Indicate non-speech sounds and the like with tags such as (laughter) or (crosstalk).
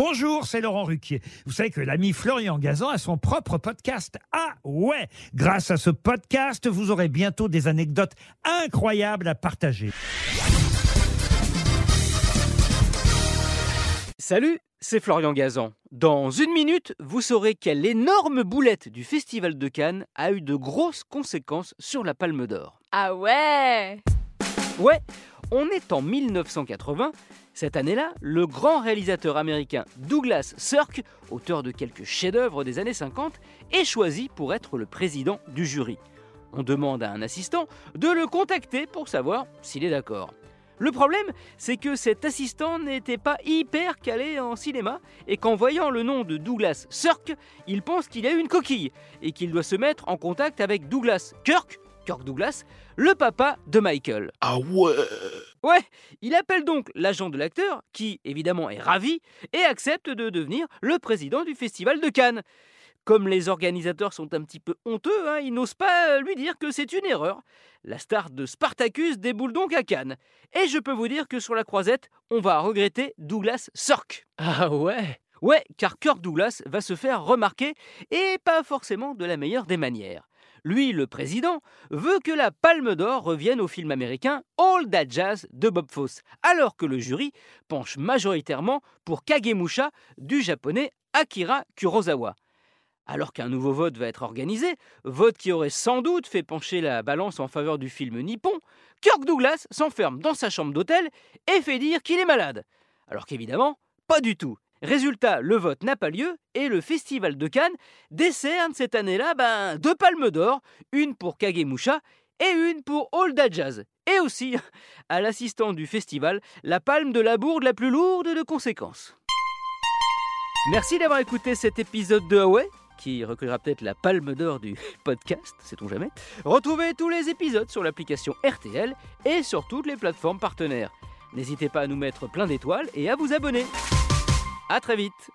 Bonjour, c'est Laurent Ruquier. Vous savez que l'ami Florian Gazan a son propre podcast. Ah ouais Grâce à ce podcast, vous aurez bientôt des anecdotes incroyables à partager. Salut, c'est Florian Gazan. Dans une minute, vous saurez quelle énorme boulette du Festival de Cannes a eu de grosses conséquences sur la Palme d'Or. Ah ouais? Ouais, on est en 1980. Cette année-là, le grand réalisateur américain Douglas Sirk, auteur de quelques chefs-d'œuvre des années 50, est choisi pour être le président du jury. On demande à un assistant de le contacter pour savoir s'il est d'accord. Le problème, c'est que cet assistant n'était pas hyper calé en cinéma et qu'en voyant le nom de Douglas Sirk, il pense qu'il a une coquille et qu'il doit se mettre en contact avec Douglas Kirk, Kirk Douglas, le papa de Michael. Ah ouais Ouais, il appelle donc l'agent de l'acteur, qui évidemment est ravi, et accepte de devenir le président du Festival de Cannes. Comme les organisateurs sont un petit peu honteux, hein, ils n'osent pas lui dire que c'est une erreur. La star de Spartacus déboule donc à Cannes. Et je peux vous dire que sur la croisette, on va regretter Douglas Sirk. Ah ouais? Ouais, car Kirk Douglas va se faire remarquer, et pas forcément de la meilleure des manières. Lui, le président, veut que la Palme d'Or revienne au film américain All That Jazz de Bob Fosse, alors que le jury penche majoritairement pour Kagemusha du japonais Akira Kurosawa. Alors qu'un nouveau vote va être organisé, vote qui aurait sans doute fait pencher la balance en faveur du film nippon, Kirk Douglas s'enferme dans sa chambre d'hôtel et fait dire qu'il est malade. Alors qu'évidemment, pas du tout. Résultat, le vote n'a pas lieu et le Festival de Cannes décerne cette année-là ben, deux palmes d'or, une pour Kagemusha et une pour That Jazz. Et aussi, (laughs) à l'assistant du festival, la palme de la bourde la plus lourde de conséquences. Merci d'avoir écouté cet épisode de Huawei, qui recueillera peut-être la palme d'or du (laughs) podcast, sait-on jamais. Retrouvez tous les épisodes sur l'application RTL et sur toutes les plateformes partenaires. N'hésitez pas à nous mettre plein d'étoiles et à vous abonner. A très vite